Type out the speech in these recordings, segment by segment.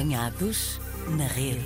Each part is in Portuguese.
Apanhados na rede.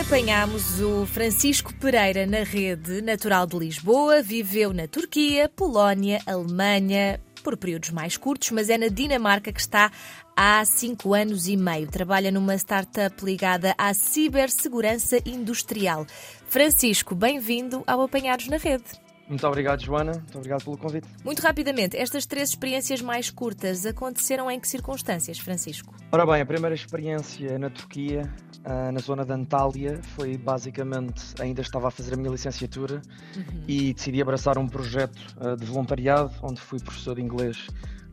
Apanhámos o Francisco Pereira na rede, natural de Lisboa, viveu na Turquia, Polónia, Alemanha, por períodos mais curtos, mas é na Dinamarca que está há cinco anos e meio. Trabalha numa startup ligada à cibersegurança industrial. Francisco, bem-vindo ao Apanhados na Rede. Muito obrigado, Joana. Muito obrigado pelo convite. Muito rapidamente, estas três experiências mais curtas aconteceram em que circunstâncias, Francisco? Ora bem, a primeira experiência na Turquia, ah, na zona de Antália, foi basicamente, ainda estava a fazer a minha licenciatura uhum. e decidi abraçar um projeto ah, de voluntariado, onde fui professor de inglês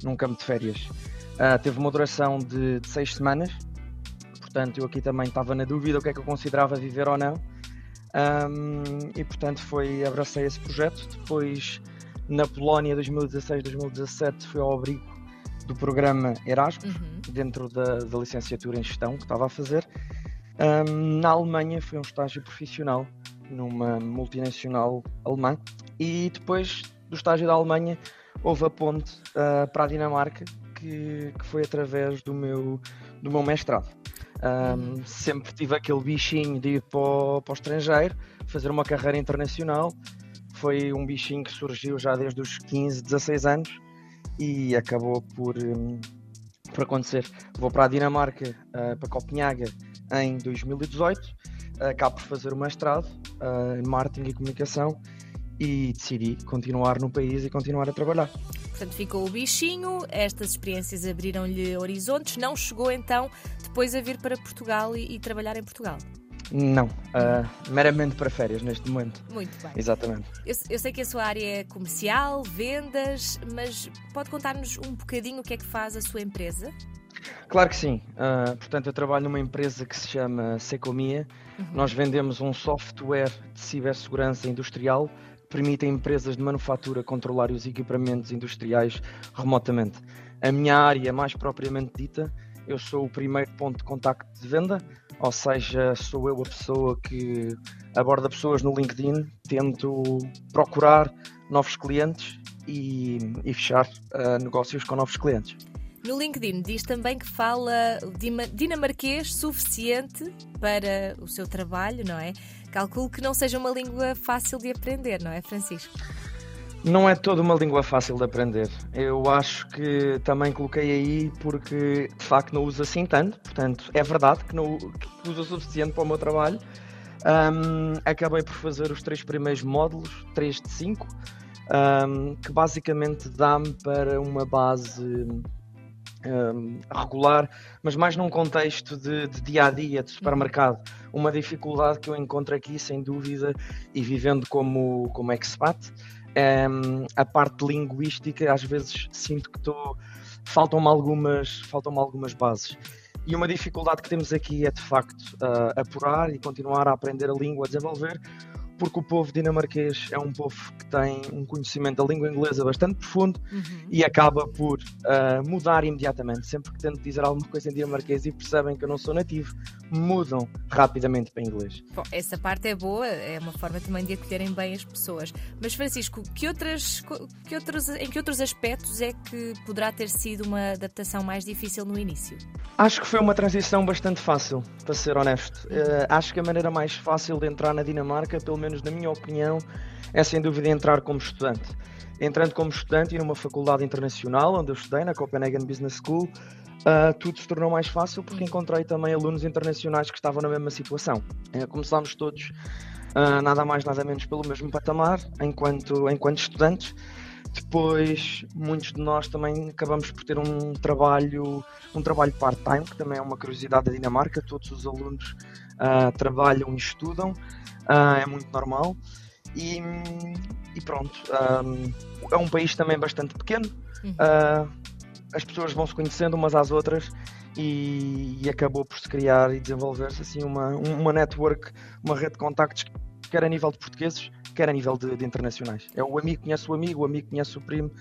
num campo de férias. Uh, teve uma duração de, de, seis semanas, portanto eu aqui também estava na dúvida o que é que eu considerava viver ou não. Um, e portanto foi abracei esse projeto. Depois na Polónia 2016-2017 fui ao abrigo do programa Erasmus, uhum. dentro da, da, licenciatura em gestão que estava a fazer. Um, na Alemanha foi um estágio profissional numa multinacional alemã e depois do estágio da Alemanha houve a ponte uh, para a Dinamarca que, que, foi através do meu, do meu mestrado. Um, sempre tive aquele bichinho de ir para o, para o estrangeiro, fazer uma carreira internacional. Foi um bichinho que surgiu já desde os 15, 16 anos e acabou por, um, por acontecer. Vou para a Dinamarca, uh, para Copenhaga, em 2018. Acabo por fazer o mestrado uh, em marketing e comunicação e decidi continuar no país e continuar a trabalhar. Portanto, ficou o bichinho, estas experiências abriram-lhe horizontes, não chegou então depois a vir para Portugal e, e trabalhar em Portugal? Não, uh, meramente para férias neste momento. Muito bem. Exatamente. Eu, eu, sei que a sua área é comercial, vendas, mas pode contar-nos um bocadinho o que é que faz a sua empresa? Claro que sim. Uh, portanto, eu trabalho numa empresa que se chama Secomia. Uhum. Nós vendemos um software de cibersegurança industrial permite a empresas de manufatura controlar os equipamentos industriais remotamente. A minha área, mais propriamente dita, eu sou o primeiro ponto de contacto de venda, ou seja, sou eu a pessoa que aborda pessoas no LinkedIn, tento procurar novos clientes e, e fechar uh, negócios com novos clientes. No LinkedIn diz também que fala dinamarquês suficiente para o seu trabalho, não é? Calculo que não seja uma língua fácil de aprender, não é, Francisco? Não é toda uma língua fácil de aprender. Eu acho que também coloquei aí porque de facto não uso assim tanto, portanto é verdade que não que uso o suficiente para o meu trabalho. Um, acabei por fazer os três primeiros módulos, 3 de 5, um, que basicamente dá-me para uma base um, regular, mas mais num contexto de, de, dia a dia, de supermercado. Uma dificuldade que eu encontro aqui, sem dúvida, e vivendo como, como expat, um, a parte linguística, às vezes sinto que estou. Faltam-me algumas, faltam algumas bases. E uma dificuldade que temos aqui é de facto uh, apurar e continuar a aprender a língua, a desenvolver, porque o povo dinamarquês é um povo que tem um conhecimento da língua inglesa bastante profundo uhum. e acaba por uh, mudar imediatamente. Sempre que tento dizer alguma coisa em dinamarquês e percebem que eu não sou nativo, mudam rapidamente para inglês. Bom, essa parte é boa, é uma forma também de acolherem bem as pessoas. Mas Francisco, que outras, que outros, em que outros aspectos é que poderá ter sido uma adaptação mais difícil no início? Acho que foi uma transição bastante fácil, para ser honesto. Uh, acho que a maneira mais fácil de entrar na Dinamarca, pelo menos na minha opinião, é sem dúvida entrar como estudante. Entrando como estudante e numa faculdade internacional, onde eu estudei, na Copenhagen Business School, uh, tudo se tornou mais fácil porque encontrei também alunos internacionais que estavam na mesma situação. Uh, começámos todos uh, nada mais, nada menos pelo mesmo patamar, enquanto, enquanto estudantes. Depois, muitos de nós também acabamos por ter um trabalho, um trabalho part-time, que também é uma curiosidade da Dinamarca. Todos os alunos uh, trabalham e estudam, uh, é muito normal. E, e pronto, um, é um país também bastante pequeno. Uh, as pessoas vão se conhecendo umas às outras e, e acabou por se criar e desenvolver-se assim uma, uma network, uma rede de contactos, quer a nível de portugueses, quer a nível de, de internacionais. É o amigo conhece o amigo, o amigo conhece o primo,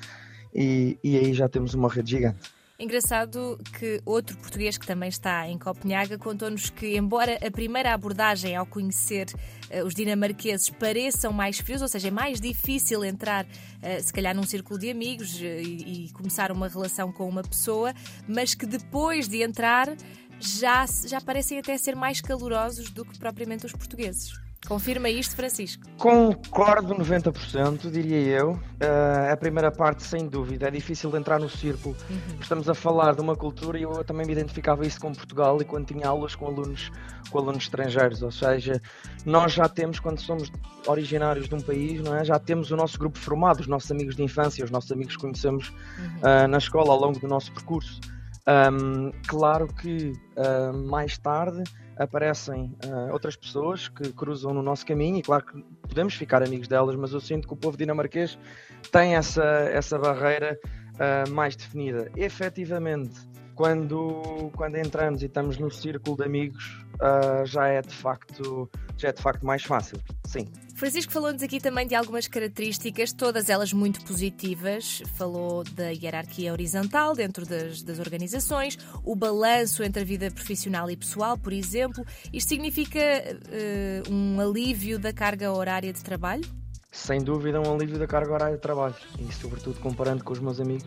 e, e aí já temos uma rede gigante. Engraçado que outro português que também está em Copenhaga contou-nos que, embora a primeira abordagem ao conhecer uh, os dinamarqueses pareçam mais frios, ou seja, é mais difícil entrar, uh, se calhar, num círculo de amigos uh, e, e, começar uma relação com uma pessoa, mas que depois de entrar já, já parecem até ser mais calorosos do que propriamente os portugueses. Confirma isto, Francisco? Concordo 90%, diria eu. Uh, a primeira parte, sem dúvida, é difícil entrar no círculo. Uhum. Estamos a falar de uma cultura e eu também me identificava isso com Portugal e quando tinha aulas com alunos, com alunos estrangeiros. Ou seja, nós já temos, quando somos originários de um país, não é? já temos o nosso grupo formado, os nossos amigos de infância, os nossos amigos que conhecemos uhum. uh, na escola ao longo do nosso percurso. Um, claro que uh, mais tarde aparecem uh, outras pessoas que cruzam no nosso caminho e claro que podemos ficar amigos delas, mas eu sinto que o povo dinamarquês tem essa, essa barreira uh, mais definida. Efetivamente, quando, quando entramos e estamos no círculo de amigos, uh, já é de facto já é de facto mais fácil. Sim. Francisco falou-nos aqui também de algumas características, todas elas muito positivas. Falou da hierarquia horizontal dentro das, das organizações, o balanço entre a vida profissional e pessoal, por exemplo. Isto significa uh, um alívio da carga horária de trabalho? Sem dúvida, um alívio da carga horária de trabalho. E sobretudo comparando com os meus amigos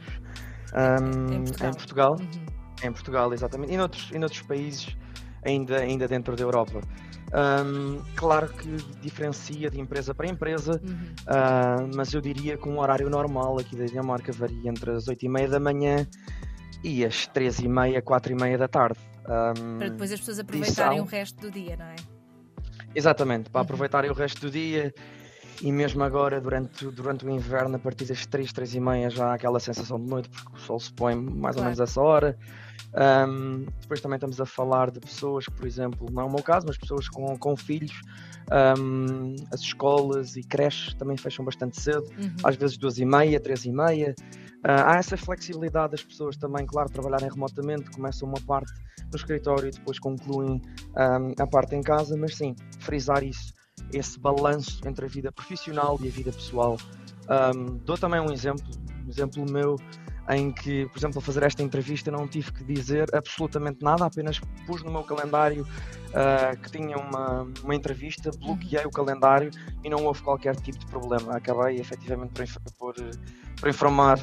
um, em Portugal. Em Portugal, uhum. em Portugal exatamente. E noutros, e noutros países ainda, ainda dentro da Europa. Um, claro que diferencia de empresa para empresa, uhum. uh, mas eu diria que um horário normal aqui da Dinamarca varia entre as 8 e meia da manhã e as 3 e meia, 4 e meia da tarde. Um, para depois as pessoas aproveitarem o resto do dia, não é? Exatamente, para uhum. aproveitarem o resto do dia e mesmo agora durante, durante o inverno, a partir das 3, 3 e meia já há aquela sensação de noite porque o sol se põe mais claro. ou menos essa hora. Um, depois também estamos a falar de pessoas que, por exemplo, não é o meu caso, mas pessoas com, com filhos, um, as escolas e creches também fecham bastante cedo, uhum. às vezes duas e meia, três e meia. Uh, há essa flexibilidade das pessoas também, claro, trabalharem remotamente, começam uma parte no escritório e depois concluem um, a parte em casa, mas sim, frisar isso, esse balanço entre a vida profissional e a vida pessoal. dou também um exemplo, um exemplo meu em que, por exemplo, a fazer esta entrevista não tive que dizer absolutamente nada, apenas pus no meu calendário uh, que tinha uma, uma entrevista, bloqueei o calendário e não houve qualquer tipo de problema. Acabei efetivamente por, por, por informar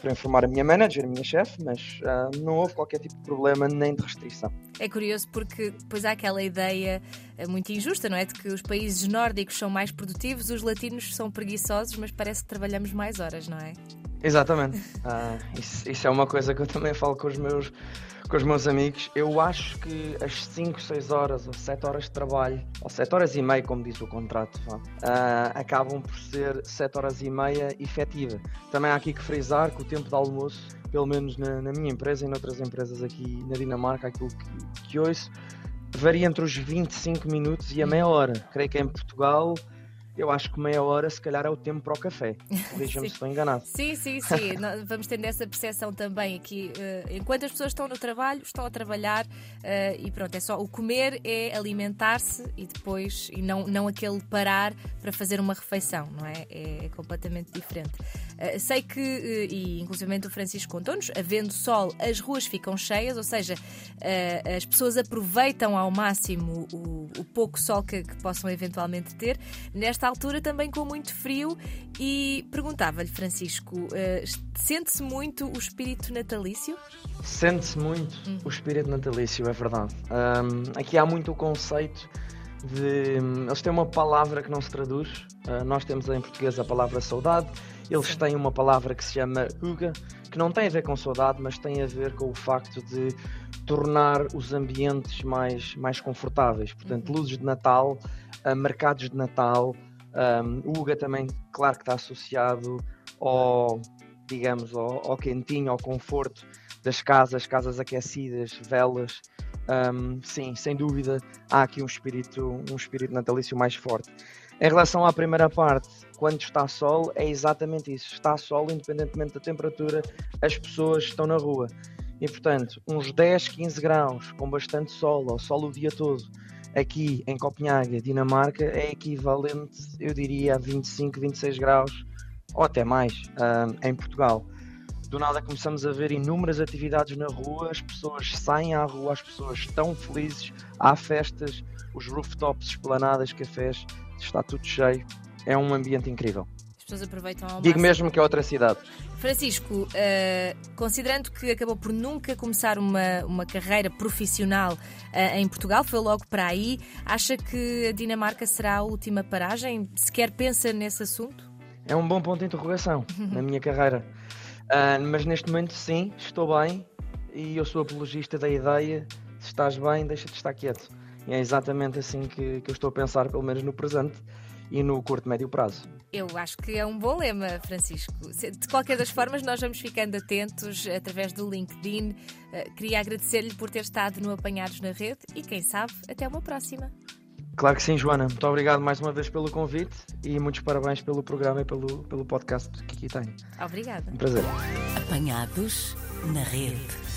para informar a minha manager, a minha chefe, mas uh, não houve qualquer tipo de problema nem de restrição. É curioso porque depois há aquela ideia eh, muito injusta, não é? De que os países nórdicos são mais produtivos, os latinos são preguiçosos, mas parece que trabalhamos mais horas, não é? Exatamente. Ah, isso, isso, é uma coisa que eu também falo com os meus, com os meus amigos. Eu acho que as 5, 6 horas ou 7 horas de trabalho, ou 7 horas e meia, como diz o contrato, ah, acabam por ser 7 horas e meia efetiva. Também há aqui que frisar que o tempo de almoço, pelo menos na, na minha empresa e noutras empresas aqui na Dinamarca, aquilo que, que ouço, varia entre os 25 minutos e a meia hora. Creio que em Portugal eu acho que meia hora se calhar é o tempo para o café. Corrija-me se estou enganado. Sim, sim, sim. Vamos tendo essa percepção também aqui. Uh, enquanto as pessoas estão no trabalho, estão a trabalhar uh, e pronto, é só o comer é alimentar-se e depois, e não, não aquele parar para fazer uma refeição, não é? É, é completamente diferente. Uh, sei que, e inclusive o Francisco contou-nos, havendo sol, as ruas ficam cheias, ou seja, as pessoas aproveitam ao máximo o, o pouco sol que, que possam eventualmente ter. Nesta altura também com muito frio e perguntava-lhe, Francisco, uh, sente-se muito o espírito natalício? Sente-se muito hum. o espírito natalício, é verdade. Um, aqui há muito o conceito de. Eles têm uma palavra que não se traduz, uh, nós temos em português a palavra saudade, eles têm uma palavra que se chama huga, que não tem a ver com saudade, mas tem a ver com o facto de tornar os ambientes mais, mais confortáveis. Portanto, uhum. luzes de Natal, uh, mercados de Natal, um, o Uga também, claro que está associado ao, digamos, ao, ao quentinho, ao conforto das casas, casas aquecidas, velas. Um, sim, sem dúvida, há aqui um espírito, um espírito natalício mais forte. Em relação à primeira parte, quando está sol, é exatamente isso. Está sol, independentemente da temperatura, as pessoas estão na rua. E portanto, uns 10, 15 graus, com bastante sol, ou sol o dia todo, aqui em Copenhague, Dinamarca, é equivalente, eu diria, a 25, 26 graus ou até mais um, em Portugal. Do nada começamos a ver inúmeras atividades na rua, as pessoas saem à rua, as pessoas estão felizes, há festas, os rooftops, esplanadas, cafés, está tudo cheio. É um ambiente incrível pessoas aproveitam ao Digo máximo. mesmo que é outra cidade. Francisco, eh, considerando que acabou por nunca começar uma, uma carreira profissional eh, em Portugal, foi logo para aí, acha que a Dinamarca será a última paragem? Sequer pensa nesse assunto? É um bom ponto de interrogação na minha carreira. Ah, mas neste momento, sim, estou bem e eu sou apologista da ideia: se estás bem, deixa de estar quieto. E é exatamente assim que, que eu estou a pensar, pelo menos no presente e no curto médio prazo. Eu acho que é um bom lema, Francisco. De qualquer das formas, nós vamos ficando atentos através do LinkedIn. Eh, Queria agradecer-lhe por ter estado no Apanhados na Rede e, quem sabe, até uma próxima. Claro que sim, Joana. Muito obrigado mais uma vez pelo convite e muitos parabéns pelo programa e pelo, pelo podcast que aqui tenho. Obrigada. Um prazer. Apanhados na rede.